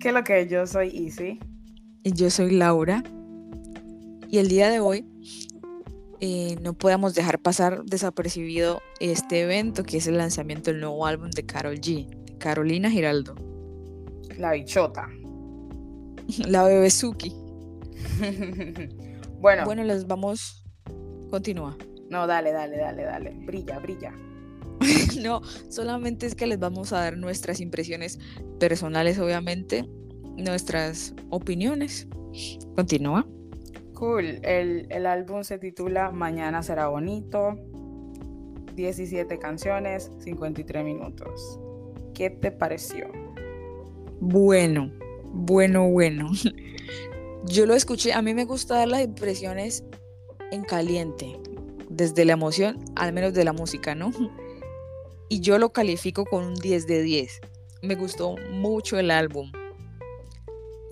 ¿Qué es lo que yo soy Easy? Y yo soy Laura. Y el día de hoy eh, no podemos dejar pasar desapercibido este evento que es el lanzamiento del nuevo álbum de Carol G, de Carolina Giraldo. La bichota. La bebezuki. bueno. Bueno, les vamos. Continúa. No, dale, dale, dale, dale. Brilla, brilla. no, solamente es que les vamos a dar nuestras impresiones personales, obviamente, nuestras opiniones. Continúa. Cool. El, el álbum se titula Mañana será bonito. 17 canciones, 53 minutos. ¿Qué te pareció? Bueno, bueno, bueno. Yo lo escuché, a mí me gusta dar las impresiones en caliente, desde la emoción, al menos de la música, ¿no? Y yo lo califico con un 10 de 10. Me gustó mucho el álbum.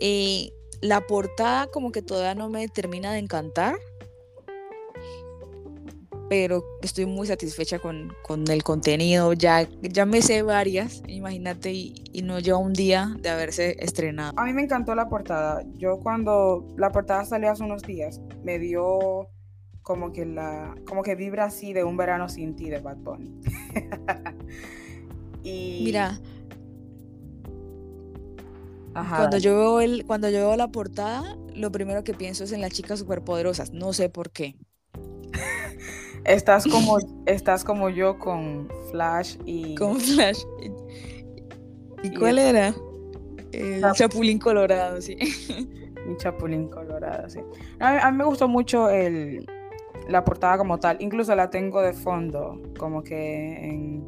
Eh, la portada como que todavía no me termina de encantar, pero estoy muy satisfecha con, el contenido. Ya, ya me sé varias, imagínate, y, no lleva un día de haberse estrenado. A mí me encantó la portada. Yo cuando la portada salió hace unos días, me dio como que la como que vibra así de un verano sin ti de Bad Bunny. y mira, Cuando yo veo el cuando yo veo la portada, lo primero que pienso es en las chicas superpoderosas, no sé por qué. Estás como, estás como yo con Flash y. Con Flash. ¿Y, cuál era? El Chapulín Colorado, sí. Mi Chapulín Colorado, sí. A mí, me gustó mucho el, la portada como tal. Incluso la tengo de fondo, como que en,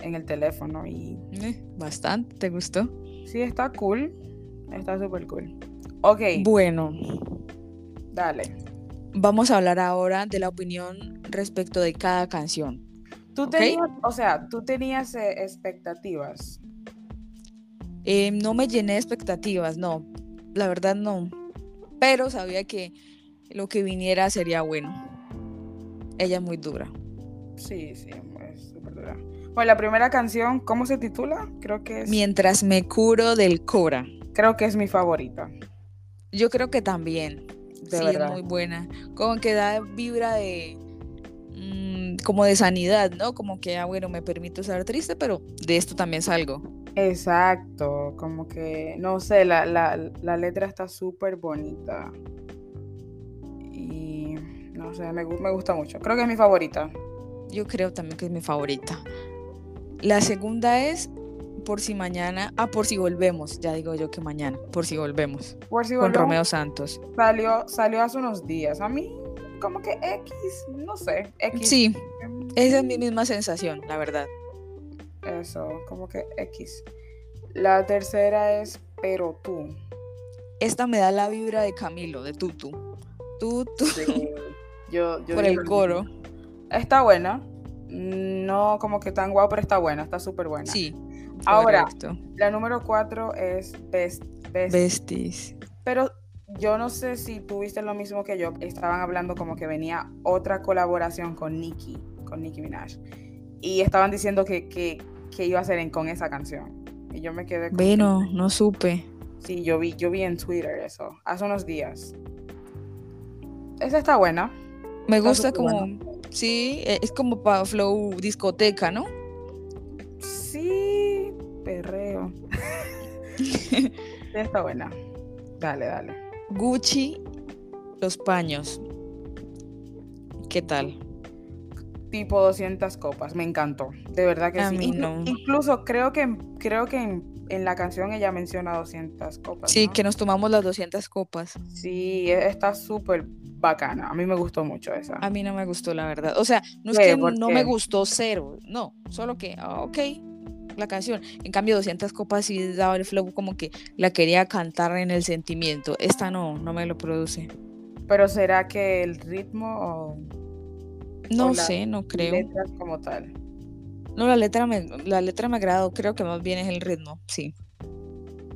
en el teléfono. y eh, Bastante, ¿te gustó? Sí, está cool. Está súper cool. Ok. Bueno. Dale. Vamos a hablar ahora de la opinión respecto de cada canción. ¿Tú tenías, o sea, tú tenías eh, expectativas? Eh, no me llené de expectativas, no. La verdad no. Pero sabía que lo que viniera sería bueno. Ella es muy dura. Sí, sí, es súper dura. Bueno, la primera canción, ¿cómo se titula? Creo que es... Mientras me curo del Cora. Creo que es mi favorita. Yo creo que también sí, es muy buena. Como que da vibra de mm, como de sanidad, ¿no? Como que, ah, bueno, me permito estar triste, pero de esto también salgo. Exacto, como que, no sé, la, letra está súper bonita. No sé, me, me gusta mucho. Creo que es mi favorita. Yo creo también que es mi favorita. La segunda es por si mañana, ah, por si volvemos, ya digo yo que mañana, por si volvemos. Por si volvemos. Con Romeo Santos. Salió, salió hace unos días. A mí, como que X, no sé, X. Sí, esa es mi misma sensación, la verdad. Eso, como que X. La tercera es Pero tú. Esta me da la vibra de Camilo, de Tutu. Tutu. Sí. Yo, yo Por el coro. Está buena. No como que tan guau, pero está buena, está súper buena. Sí. Ahora, la número cuatro es Best, Besties. Pero yo no sé si tuviste lo mismo que yo. Estaban hablando como que venía otra colaboración con Nicki, con Nicki Minaj. Y estaban diciendo que, que, iba a ser con esa canción. Y yo me quedé con... Bueno, no supe. Sí, yo vi, yo vi en Twitter eso, hace unos días. Esa está buena. Me gusta como... Sí, e, es como para flow discoteca, ¿no? Sí, perreo. está buena. Dale, dale. Gucci, los paños. ¿Qué tal? Tipo 200 copas, me encantó. De verdad que A sí. Mí no. Incluso creo que, creo que en, la canción ella menciona 200 copas. Sí, que nos tomamos las 200 copas. Sí, e, está súper bacana. A mí me gustó mucho esa. A mí no me gustó, la verdad. O sea, no es que no me gustó cero, no, solo que, ah, ok, la canción. En cambio, 200 copas sí daba el flow como que la quería cantar en el sentimiento. Esta no, no me lo produce. Pero será que el ritmo o... No sé, no creo. Letras como tal. No, la letra me, la letra me agradó, creo que más bien es el ritmo, sí.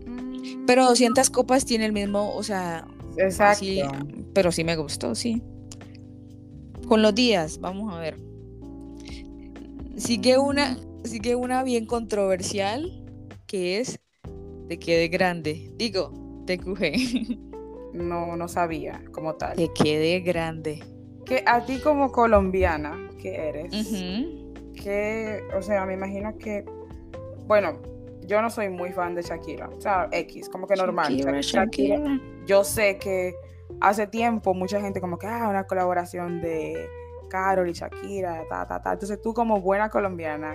Mm. Pero 200 copas tiene el mismo, o sea, Exacto. pero sí me gustó, sí. Con los días, vamos a ver. Sigue una, sigue una bien controversial, que es Te quede grande. Digo, te cuje. No, no sabía como tal. Te quede grande. Que a ti como colombiana que eres, que, o sea, me imagino que, bueno, yo no soy muy fan de Shakira, o sea, X, como que normal. Shakira, Shakira- Shakira. Yo sé que hace tiempo mucha gente como que, ah, una colaboración de Karol y Shakira, ta, ta, ta. Entonces tú como buena colombiana,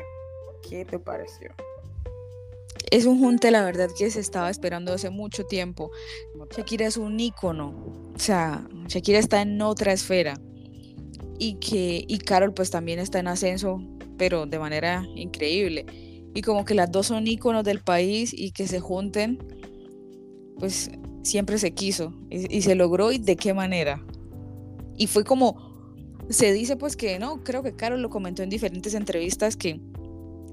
¿qué te pareció? Es un junte, la verdad, que se estaba esperando hace mucho tiempo. Shakira es un ícono. O sea, Shakira está en otra esfera. Y que, y Carol pues también está en ascenso, pero de manera increíble. Y como que las dos son íconos del país y que se junten, pues siempre se quiso. Y, se logró y de qué manera. Y fue como, se dice pues que no, creo que Carol lo comentó en diferentes entrevistas que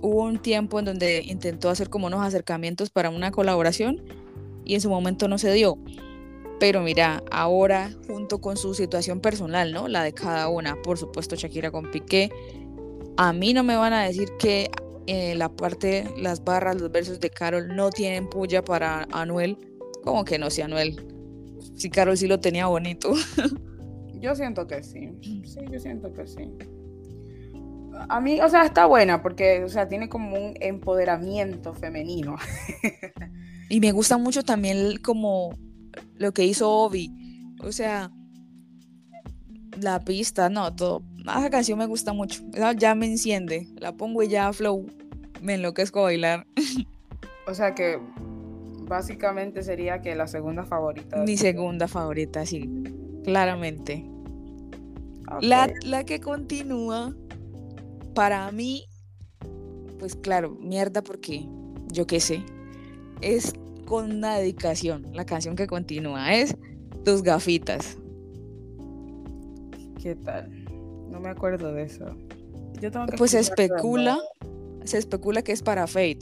hubo un tiempo en donde intentó hacer como unos acercamientos para una colaboración y en su momento no se dio. Pero mira, ahora junto con su situación personal, ¿no? La de cada una, por supuesto Shakira con Piqué, a mí no me van a decir que eh, la parte, las barras, los versos de Carol no tienen puya para Anuel. Como que no, si Anuel, si Carol sí lo tenía bonito. Yo siento que sí. Sí, yo siento que sí. A mí, o sea, está buena porque, o sea, tiene como un empoderamiento femenino. Y me gusta mucho también como lo que hizo Obi. O sea, la pista, no, todo. Esa canción me gusta mucho. Esa ya me enciende. La pongo y ya flow. Me enloquezco a bailar. O sea que básicamente sería que la segunda favorita. Mi segunda favorita, sí. Claramente. La, la que continúa, para mí, pues claro, mierda porque yo qué sé, es con una dedicación. La canción que continúa es Tus gafitas. ¿Qué tal? No me acuerdo de eso. Yo tengo que Pues se especula, se especula que es para Fate.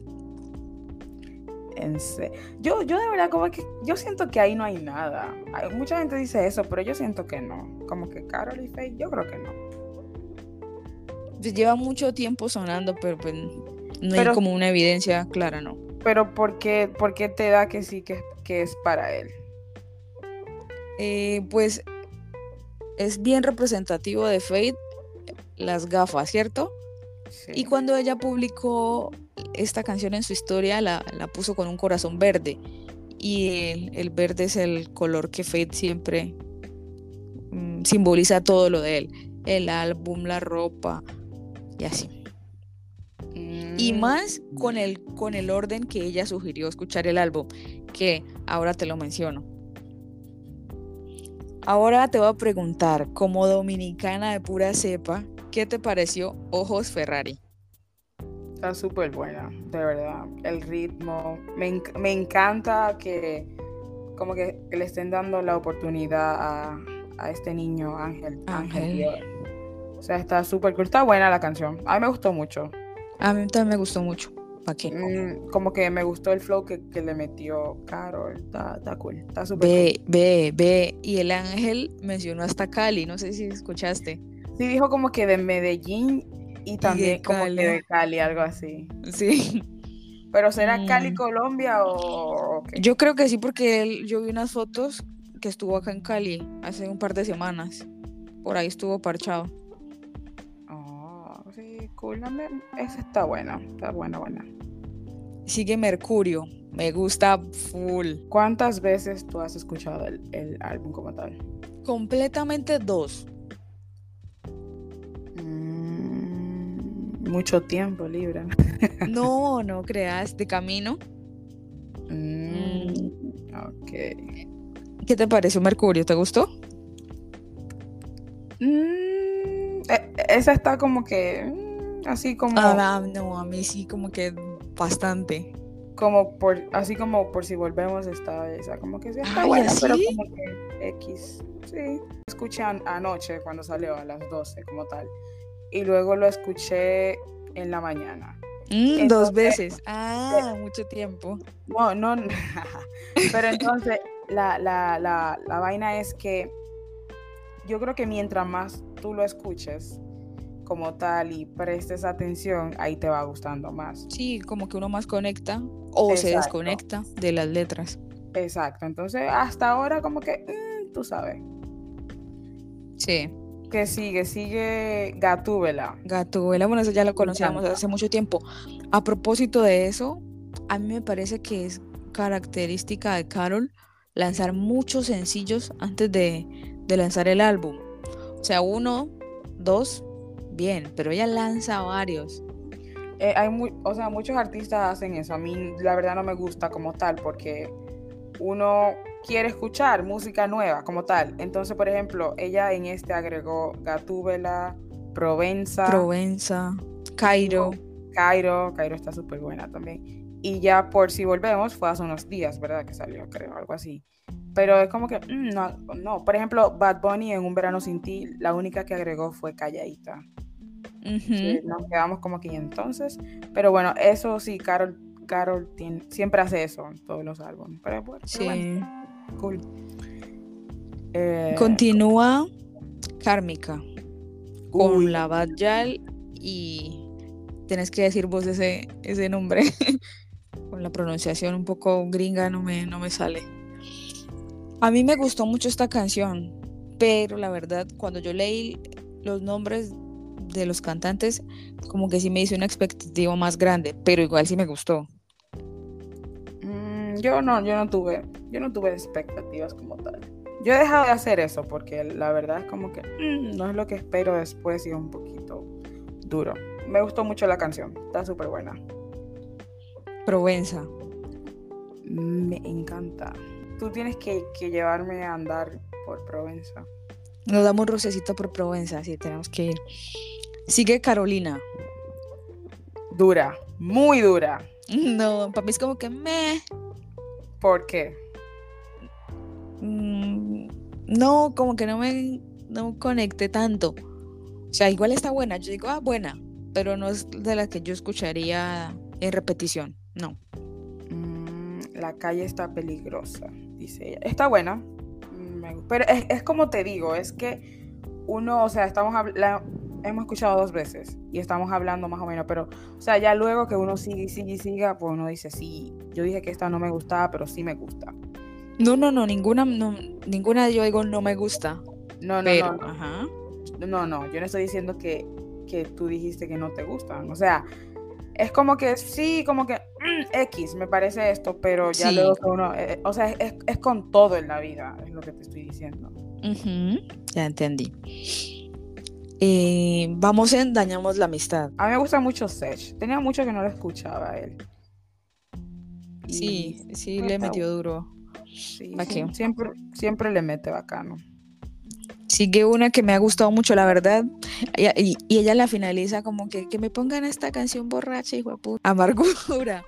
En se- Yo, yo de verdad como que yo siento que ahí no hay nada. Hay- mucha gente dice eso, pero yo siento que no. Como que Carol y Faye, yo creo que no. Pues lleva mucho tiempo sonando, pero pues no Pero- hay como una evidencia clara, ¿no? Pero ¿por qué, por qué te da que sí que, que es para él? Eh, pues es bien representativo de Fate las gafas, ¿cierto? Sí. Y cuando ella publicó esta canción en su historia, la, la puso con un corazón verde. Y el, el verde es el color que Fate siempre mm, simboliza todo lo de él. El álbum, la ropa y así. Y Mm, más con el, con el orden que ella sugirió escuchar el álbum, que ahora te lo menciono. Ahora te voy a preguntar, como dominicana de pura cepa, ¿qué te pareció Ojos Ferrari? Está súper buena, de verdad. El ritmo. Me, enc- me encanta que como que le estén dando la oportunidad a, a este niño Ángel. Ángel. O sea, está súper cool. Está buena la canción. A mí me gustó mucho. A mí también me gustó mucho. ¿Para qué? Mm, como que me gustó el flow que, que le metió Carol. Está, está cool. Está súper Ve, ve, ve. Y el ángel mencionó hasta Cali, no sé si escuchaste. cool. Sí, dijo como que de Medellín y también como que de Cali, algo así. Sí. Pero ¿será Cali, Mm. Colombia o o qué? Yo creo que sí, porque él, yo vi unas fotos que estuvo acá en Cali hace un par de semanas. Por ahí estuvo parchado. Oh, sí, cool. Esa está buena. Está buena, buena. Sigue Mercurio. Me gusta full. ¿Cuántas veces tú has escuchado el, el álbum como tal? Completamente dos. Mm, mucho tiempo libre. No, no creas. De camino. Mm, ok. ¿Qué te pareció Mercurio? ¿Te gustó? Mm, e- esa está como que mm, así como, Ah, no, a mí sí, como que bastante. como por así como por si volvemos está esa como que sí está Ay, buena, pero ¿así? como que X. Sí. Escuché an- anoche cuando salió a las 12 como tal. Y luego lo escuché en la mañana. Mm, dos veces. Ah, mucho tiempo. No, no, pero entonces la, la, la, la vaina es que yo creo que mientras más tú lo escuches, como tal y prestes atención, ahí te va gustando más. Sí, como que uno más conecta o se desconecta de las letras. Exacto, entonces hasta ahora como que, mm, tú sabes. Sí. Que sigue, sigue Gatúbela. Gatúbela, bueno, eso ya lo conocíamos hace mucho tiempo. A propósito de eso, a mí me parece que es característica de Carol lanzar muchos sencillos antes de, de lanzar el álbum. O sea, uno, dos, bien, pero ella lanza varios. Eh, hay muy, o sea, muchos artistas hacen eso. A mí la verdad no me gusta como tal porque uno quiere escuchar música nueva como tal. Entonces, por ejemplo, ella en este agregó Gatúbela, Provenza. Provenza, Cairo. Cairo, Cairo está súper buena también. Y ya por si volvemos, fue hace unos días, ¿verdad? Que salió, creo, algo así. Pero es como que, mm, no, no. Por ejemplo, Bad Bunny en Un Verano Sin Ti, la única que agregó fue Calladita. Nos quedamos como que entonces. Pero bueno, eso sí, Carol, Carol siempre hace eso en todos los álbumes. Pero, bueno, sí. cool. Eh, Continúa Kármica con la Bad Yal y tenés que decir vos ese, ese nombre. con la pronunciación un poco gringa no me, no me sale. A mí me gustó mucho esta canción, pero la verdad, cuando yo leí los nombres de los cantantes, como que sí me hice una expectativa más grande, pero igual sí me gustó. Mm, yo no, yo no tuve, yo no tuve expectativas como tal. Yo he dejado de hacer eso porque la verdad es como que mm, no es lo que espero después y es un poquito duro. Me gustó mucho la canción, está súper buena. Provenza. Me encanta. Tú tienes que, llevarme a andar por Provenza. Nos damos un rocecito por Provenza, sí, tenemos que ir. Sigue Carolina. Dura, muy dura. No, para mí es como que me. ¿Por qué? Mm, no, como que no me no conecté tanto. O sea, igual está buena. Yo digo, ah, buena, pero no es de la que yo escucharía en repetición. No. Mm, la calle está peligrosa, dice ella. Está buena, pero es, como te digo, es que uno, o sea, estamos la, hemos escuchado dos veces y estamos hablando más o menos, pero, o sea, ya luego que uno sigue y sigue y siga, pues uno dice, sí, yo dije que esta no me gustaba, pero sí me gusta. No, no, no, ninguna, no, ninguna yo digo no me gusta. No, no, no, Ajá. no, no, yo no estoy diciendo que, que tú dijiste que no te gustan, o sea, es como que sí, como que X, me parece esto, pero ya luego uno, eh, o sea, es, con todo en la vida, es lo que te estoy diciendo. Ya entendí. Eh, vamos en Dañamos la Amistad. A mí me gusta mucho Sech. Tenía mucho que no lo escuchaba a él. sí, sí, le metió duro. Sí, siempre, siempre le mete bacano. Sigue una que me ha gustado mucho, la verdad. Y, ella la finaliza como que, que me pongan esta canción borracha, hijo de puta. Amargura.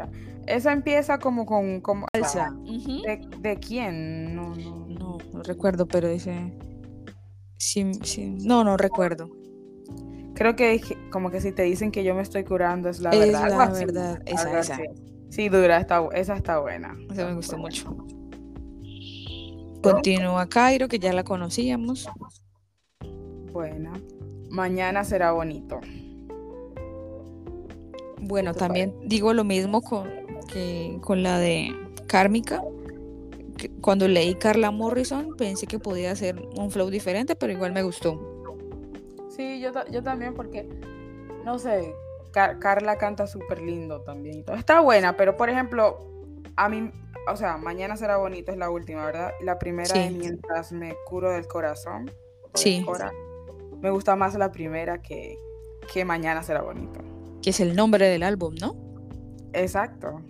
Amargura. Esa empieza como con. Como, Alza. ¿De, quién? No, no. No, recuerdo, pero dice. Sí, sí. No, no recuerdo. Creo que como que si te dicen que yo me estoy curando es la es verdad. Es la verdad, esa, esa. Sí, dura, está, esa está buena. Esa me gustó mucho. Continúa Cairo, que ya la conocíamos. Buena. Mañana será bonito. Bueno, también digo lo mismo con, que, con la de Kármica. Cuando leí Carla Morrison pensé que podía ser un flow diferente, pero igual me gustó. Sí, yo, yo también porque, no sé, Carla canta súper lindo también. Está buena, pero por ejemplo, a mí o sea, mañana será bonito, es la última, ¿verdad? La primera es mientras me curo del corazón. Sí. me gusta más la primera que, que mañana será bonito. Que es el nombre del álbum, ¿no? Exacto.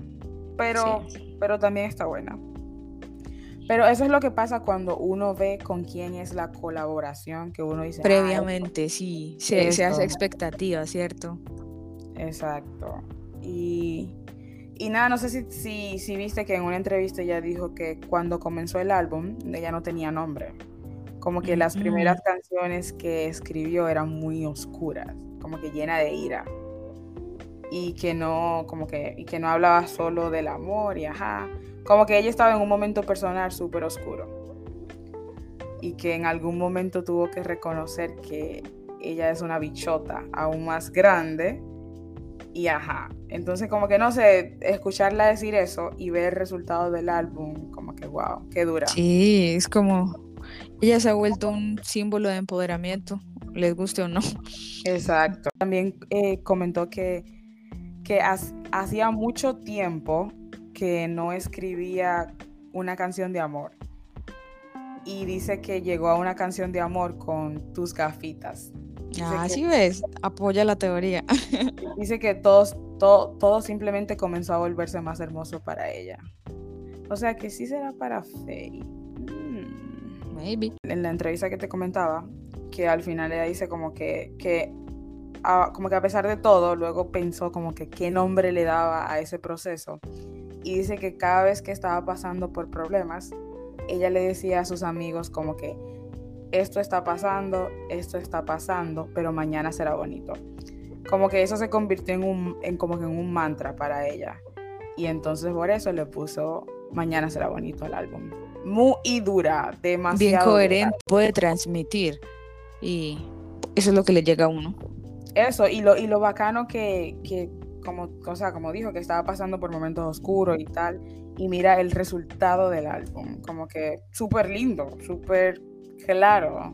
Pero, pero también está buena. Pero eso es lo que pasa cuando uno ve con quién es la colaboración que uno dice. Previamente, sí. Se, se hace expectativa, ¿cierto? Exacto. Y y nada, no sé si, si, viste que en una entrevista ella dijo que cuando comenzó el álbum ella no tenía nombre. Como que las primeras canciones que escribió eran muy oscuras, como que llena de ira. Y que no, como que, y que no hablaba solo del amor y ajá. Como que ella estaba en un momento personal súper oscuro. y que en algún momento tuvo que reconocer que ella es una bichota aún más grande. Y ajá, entonces como que no sé, escucharla decir eso y ver el resultado del álbum, como que wow, qué dura. Sí, es como, ella se ha vuelto un símbolo de empoderamiento, les guste o no. Exacto. También eh, comentó que, que hacía mucho tiempo que no escribía una canción de amor. Y dice que llegó a una canción de amor con tus gafitas. ah, sí ves, apoya la teoría. dice que todos, todo, todo simplemente comenzó a volverse más hermoso para ella. O sea que sí será para Faye. Mm. Maybe. En la entrevista que te comentaba, que al final ella dice como que, que a, como que a pesar de todo, luego pensó como que qué nombre le daba a ese proceso. Y dice que cada vez que estaba pasando por problemas, ella le decía a sus amigos como que esto está pasando, esto está pasando, pero mañana será bonito. Como que eso se convirtió en un, en como que en un mantra para ella. Y entonces por eso le puso mañana será bonito al álbum. Muy dura, demasiado. Bien coherente, puede transmitir. Y eso es lo que le llega a uno. Eso, y lo, y lo bacano que, que como, o como dijo, que estaba pasando por momentos oscuros y tal, y mira el resultado del álbum, como que súper lindo, súper claro,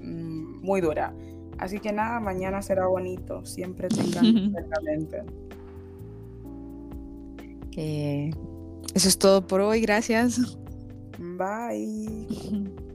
mm, muy dura. Así que nada, mañana será bonito, siempre tengan mente. Eh, eso es todo por hoy, gracias. Bye.